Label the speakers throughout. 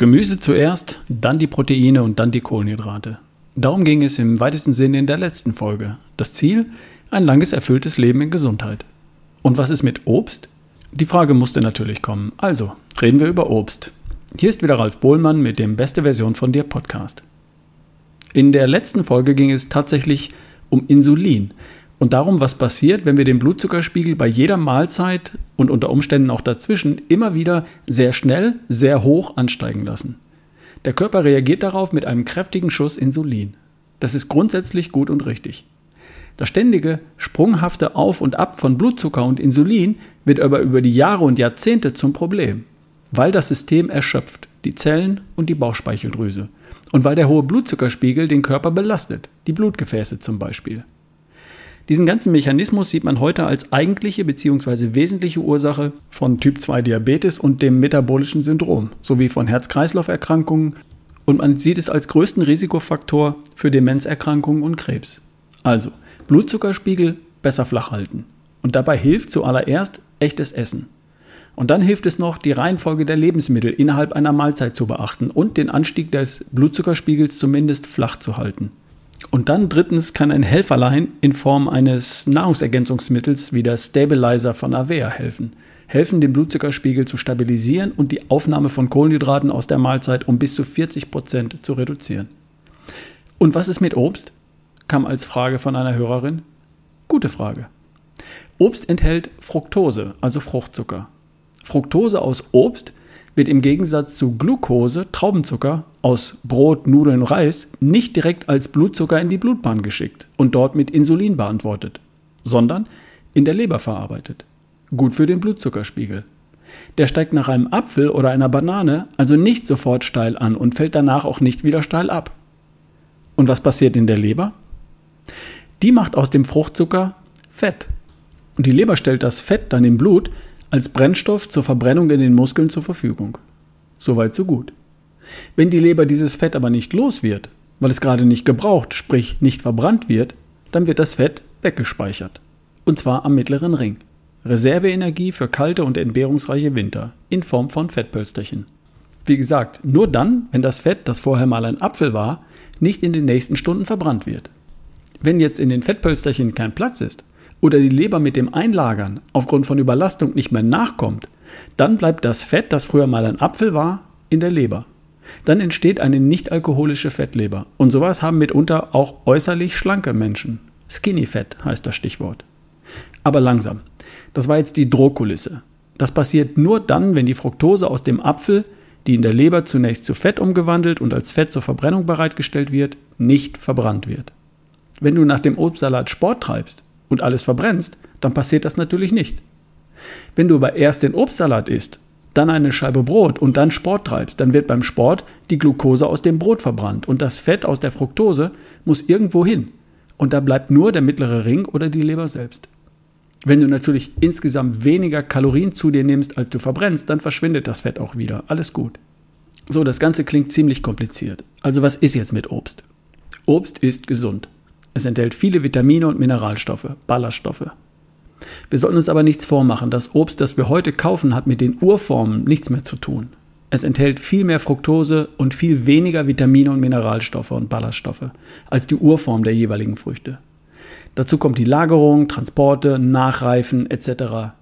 Speaker 1: Gemüse zuerst, dann die Proteine und dann die Kohlenhydrate. Darum ging es im weitesten Sinne in der letzten Folge. Das Ziel? Ein langes, erfülltes Leben in Gesundheit. Und was ist mit Obst? Die Frage musste natürlich kommen. Also, reden wir über Obst. Hier ist wieder Ralf Bohlmann mit dem Beste Version von dir Podcast. In der letzten Folge ging es tatsächlich um Insulin und darum, was passiert, wenn wir den Blutzuckerspiegel bei jeder Mahlzeit und unter Umständen auch dazwischen immer wieder sehr schnell, sehr hoch ansteigen lassen. Der Körper reagiert darauf mit einem kräftigen Schuss Insulin. Das ist grundsätzlich gut und richtig. Das ständige, sprunghafte Auf und Ab von Blutzucker und Insulin wird aber über die Jahre und Jahrzehnte zum Problem, weil das System erschöpft, die Zellen und die Bauchspeicheldrüse, und weil der hohe Blutzuckerspiegel den Körper belastet, die Blutgefäße zum Beispiel. Diesen ganzen Mechanismus sieht man heute als eigentliche bzw. wesentliche Ursache von Typ 2 Diabetes und dem metabolischen Syndrom sowie von Herz-Kreislauf-Erkrankungen und man sieht es als größten Risikofaktor für Demenzerkrankungen und Krebs. Also Blutzuckerspiegel besser flach halten. Und dabei hilft zuallererst echtes Essen. Und dann hilft es noch, die Reihenfolge der Lebensmittel innerhalb einer Mahlzeit zu beachten und den Anstieg des Blutzuckerspiegels zumindest flach zu halten. Und dann drittens kann ein Helferlein in Form eines Nahrungsergänzungsmittels wie der Stabilizer von Avea helfen. Helfen, den Blutzuckerspiegel zu stabilisieren und die Aufnahme von Kohlenhydraten aus der Mahlzeit um bis zu 40 Prozent zu reduzieren. Und was ist mit Obst? kam als Frage von einer Hörerin. Gute Frage. Obst enthält Fructose, also Fruchtzucker. Fructose aus Obst wird im Gegensatz zu Glucose, Traubenzucker, aus Brot, Nudeln, Reis nicht direkt als Blutzucker in die Blutbahn geschickt und dort mit Insulin beantwortet, sondern in der Leber verarbeitet. Gut für den Blutzuckerspiegel. Der steigt nach einem Apfel oder einer Banane also nicht sofort steil an und fällt danach auch nicht wieder steil ab. Und was passiert in der Leber? Die macht aus dem Fruchtzucker Fett. Und die Leber stellt das Fett dann im Blut als Brennstoff zur Verbrennung in den Muskeln zur Verfügung. Soweit so gut. Wenn die Leber dieses Fett aber nicht los wird, weil es gerade nicht gebraucht, sprich nicht verbrannt wird, dann wird das Fett weggespeichert. Und zwar am mittleren Ring. Reserveenergie für kalte und entbehrungsreiche Winter in Form von Fettpölsterchen. Wie gesagt, nur dann, wenn das Fett, das vorher mal ein Apfel war, nicht in den nächsten Stunden verbrannt wird. Wenn jetzt in den Fettpölsterchen kein Platz ist, oder die Leber mit dem Einlagern aufgrund von Überlastung nicht mehr nachkommt, dann bleibt das Fett, das früher mal ein Apfel war, in der Leber. Dann entsteht eine nicht-alkoholische Fettleber. Und sowas haben mitunter auch äußerlich schlanke Menschen. Skinny Fett heißt das Stichwort. Aber langsam. Das war jetzt die Drohkulisse. Das passiert nur dann, wenn die Fructose aus dem Apfel, die in der Leber zunächst zu Fett umgewandelt und als Fett zur Verbrennung bereitgestellt wird, nicht verbrannt wird. Wenn du nach dem Obstsalat Sport treibst und alles verbrennst, dann passiert das natürlich nicht. Wenn du aber erst den Obstsalat isst, dann eine Scheibe Brot und dann Sport treibst, dann wird beim Sport die Glucose aus dem Brot verbrannt und das Fett aus der Fructose muss irgendwo hin. Und da bleibt nur der mittlere Ring oder die Leber selbst. Wenn du natürlich insgesamt weniger Kalorien zu dir nimmst, als du verbrennst, dann verschwindet das Fett auch wieder. Alles gut. So, das Ganze klingt ziemlich kompliziert. Also was ist jetzt mit Obst? Obst ist gesund. Es enthält viele Vitamine und Mineralstoffe, Ballaststoffe. Wir sollten uns aber nichts vormachen. Das Obst, das wir heute kaufen, hat mit den Urformen nichts mehr zu tun. Es enthält viel mehr Fructose und viel weniger Vitamine und Mineralstoffe und Ballaststoffe als die Urform der jeweiligen Früchte. Dazu kommt die Lagerung, Transporte, Nachreifen etc.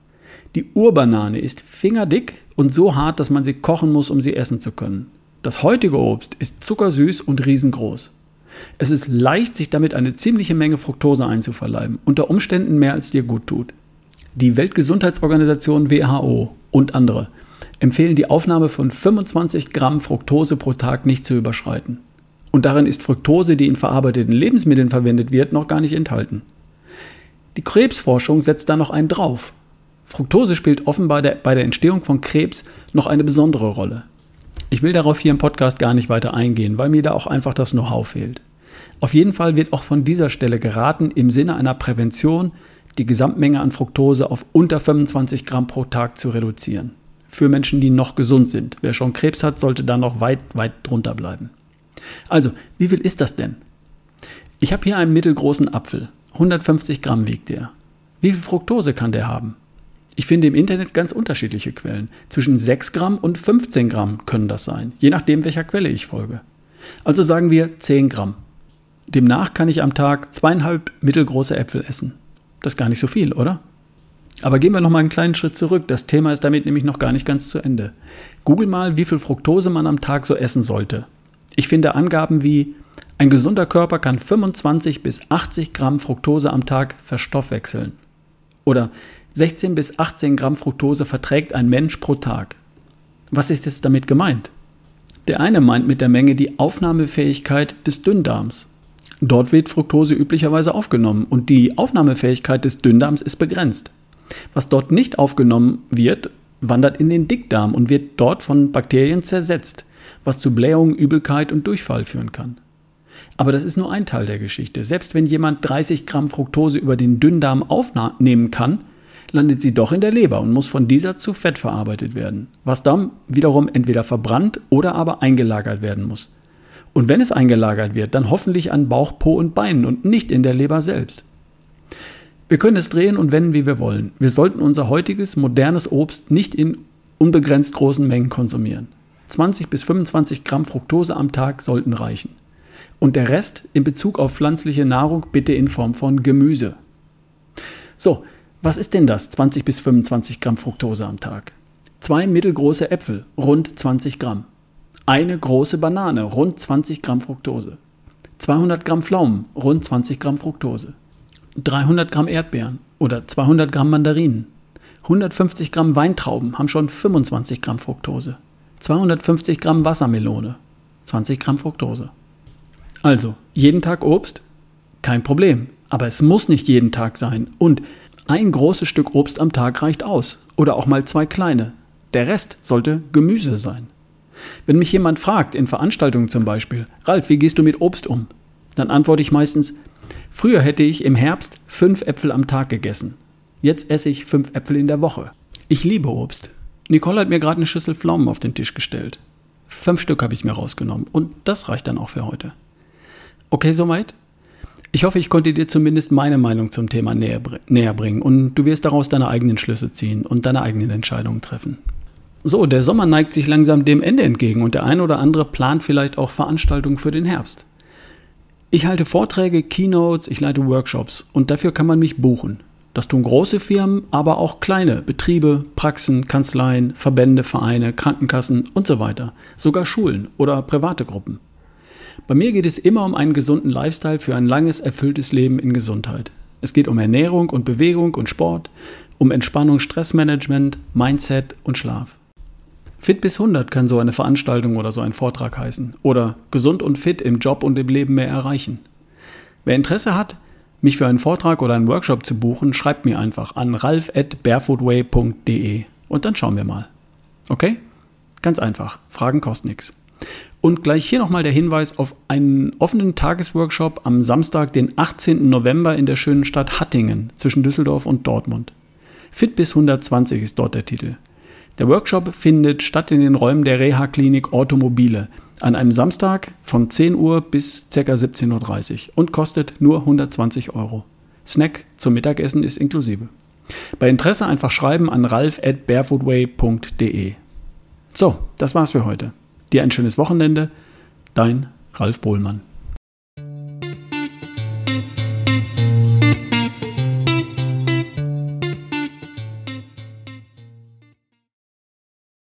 Speaker 1: Die Urbanane ist fingerdick und so hart, dass man sie kochen muss, um sie essen zu können. Das heutige Obst ist zuckersüß und riesengroß. Es ist leicht, sich damit eine ziemliche Menge Fructose einzuverleiben, unter Umständen mehr als dir gut tut. Die Weltgesundheitsorganisation WHO und andere empfehlen die Aufnahme von 25 Gramm Fructose pro Tag nicht zu überschreiten. Und darin ist Fructose, die in verarbeiteten Lebensmitteln verwendet wird, noch gar nicht enthalten. Die Krebsforschung setzt da noch einen drauf. Fructose spielt offenbar der, bei der Entstehung von Krebs noch eine besondere Rolle. Ich will darauf hier im Podcast gar nicht weiter eingehen, weil mir da auch einfach das Know-how fehlt. Auf jeden Fall wird auch von dieser Stelle geraten, im Sinne einer Prävention die Gesamtmenge an Fructose auf unter 25 Gramm pro Tag zu reduzieren. Für Menschen, die noch gesund sind. Wer schon Krebs hat, sollte da noch weit, weit drunter bleiben. Also, wie viel ist das denn? Ich habe hier einen mittelgroßen Apfel. 150 Gramm wiegt der. Wie viel Fructose kann der haben? Ich finde im Internet ganz unterschiedliche Quellen. Zwischen 6 Gramm und 15 Gramm können das sein, je nachdem, welcher Quelle ich folge. Also sagen wir 10 Gramm. Demnach kann ich am Tag zweieinhalb mittelgroße Äpfel essen. Das ist gar nicht so viel, oder? Aber gehen wir noch mal einen kleinen Schritt zurück. Das Thema ist damit nämlich noch gar nicht ganz zu Ende. Google mal, wie viel Fructose man am Tag so essen sollte. Ich finde Angaben wie ein gesunder Körper kann 25 bis 80 Gramm Fructose am Tag verstoffwechseln. Oder 16 bis 18 Gramm Fructose verträgt ein Mensch pro Tag. Was ist jetzt damit gemeint? Der eine meint mit der Menge die Aufnahmefähigkeit des Dünndarms. Dort wird Fructose üblicherweise aufgenommen und die Aufnahmefähigkeit des Dünndarms ist begrenzt. Was dort nicht aufgenommen wird, wandert in den Dickdarm und wird dort von Bakterien zersetzt, was zu Blähung, Übelkeit und Durchfall führen kann. Aber das ist nur ein Teil der Geschichte. Selbst wenn jemand 30 Gramm Fructose über den Dünndarm aufnehmen kann, landet sie doch in der Leber und muss von dieser zu Fett verarbeitet werden, was dann wiederum entweder verbrannt oder aber eingelagert werden muss. Und wenn es eingelagert wird, dann hoffentlich an Bauch, Po und Beinen und nicht in der Leber selbst. Wir können es drehen und wenden, wie wir wollen. Wir sollten unser heutiges, modernes Obst nicht in unbegrenzt großen Mengen konsumieren. 20 bis 25 Gramm Fructose am Tag sollten reichen. Und der Rest in Bezug auf pflanzliche Nahrung bitte in Form von Gemüse. So, was ist denn das 20 bis 25 Gramm Fructose am Tag? Zwei mittelgroße Äpfel, rund 20 Gramm. Eine große Banane, rund 20 Gramm Fructose. 200 Gramm Pflaumen, rund 20 Gramm Fructose. 300 Gramm Erdbeeren oder 200 Gramm Mandarinen. 150 Gramm Weintrauben haben schon 25 Gramm Fructose. 250 Gramm Wassermelone, 20 Gramm Fructose. Also, jeden Tag Obst? Kein Problem. Aber es muss nicht jeden Tag sein. Und ein großes Stück Obst am Tag reicht aus. Oder auch mal zwei kleine. Der Rest sollte Gemüse sein. Wenn mich jemand fragt, in Veranstaltungen zum Beispiel, Ralf, wie gehst du mit Obst um? Dann antworte ich meistens, früher hätte ich im Herbst fünf Äpfel am Tag gegessen. Jetzt esse ich fünf Äpfel in der Woche. Ich liebe Obst. Nicole hat mir gerade eine Schüssel Pflaumen auf den Tisch gestellt. Fünf Stück habe ich mir rausgenommen und das reicht dann auch für heute. Okay, soweit? Ich hoffe, ich konnte dir zumindest meine Meinung zum Thema näher, näher bringen und du wirst daraus deine eigenen Schlüsse ziehen und deine eigenen Entscheidungen treffen. So, der Sommer neigt sich langsam dem Ende entgegen und der ein oder andere plant vielleicht auch Veranstaltungen für den Herbst. Ich halte Vorträge, Keynotes, ich leite Workshops und dafür kann man mich buchen. Das tun große Firmen, aber auch kleine Betriebe, Praxen, Kanzleien, Verbände, Vereine, Krankenkassen und so weiter. Sogar Schulen oder private Gruppen. Bei mir geht es immer um einen gesunden Lifestyle für ein langes, erfülltes Leben in Gesundheit. Es geht um Ernährung und Bewegung und Sport, um Entspannung, Stressmanagement, Mindset und Schlaf. Fit bis 100 kann so eine Veranstaltung oder so ein Vortrag heißen. Oder gesund und fit im Job und im Leben mehr erreichen. Wer Interesse hat, mich für einen Vortrag oder einen Workshop zu buchen, schreibt mir einfach an ralf.barefootway.de und dann schauen wir mal. Okay? Ganz einfach. Fragen kosten nichts. Und gleich hier nochmal der Hinweis auf einen offenen Tagesworkshop am Samstag, den 18. November in der schönen Stadt Hattingen zwischen Düsseldorf und Dortmund. Fit bis 120 ist dort der Titel. Der Workshop findet statt in den Räumen der Reha-Klinik Automobile an einem Samstag von 10 Uhr bis ca. 17.30 Uhr und kostet nur 120 Euro. Snack zum Mittagessen ist inklusive. Bei Interesse einfach schreiben an ralf at barefootway.de. So, das war's für heute. Dir ein schönes Wochenende. Dein Ralf Bohlmann.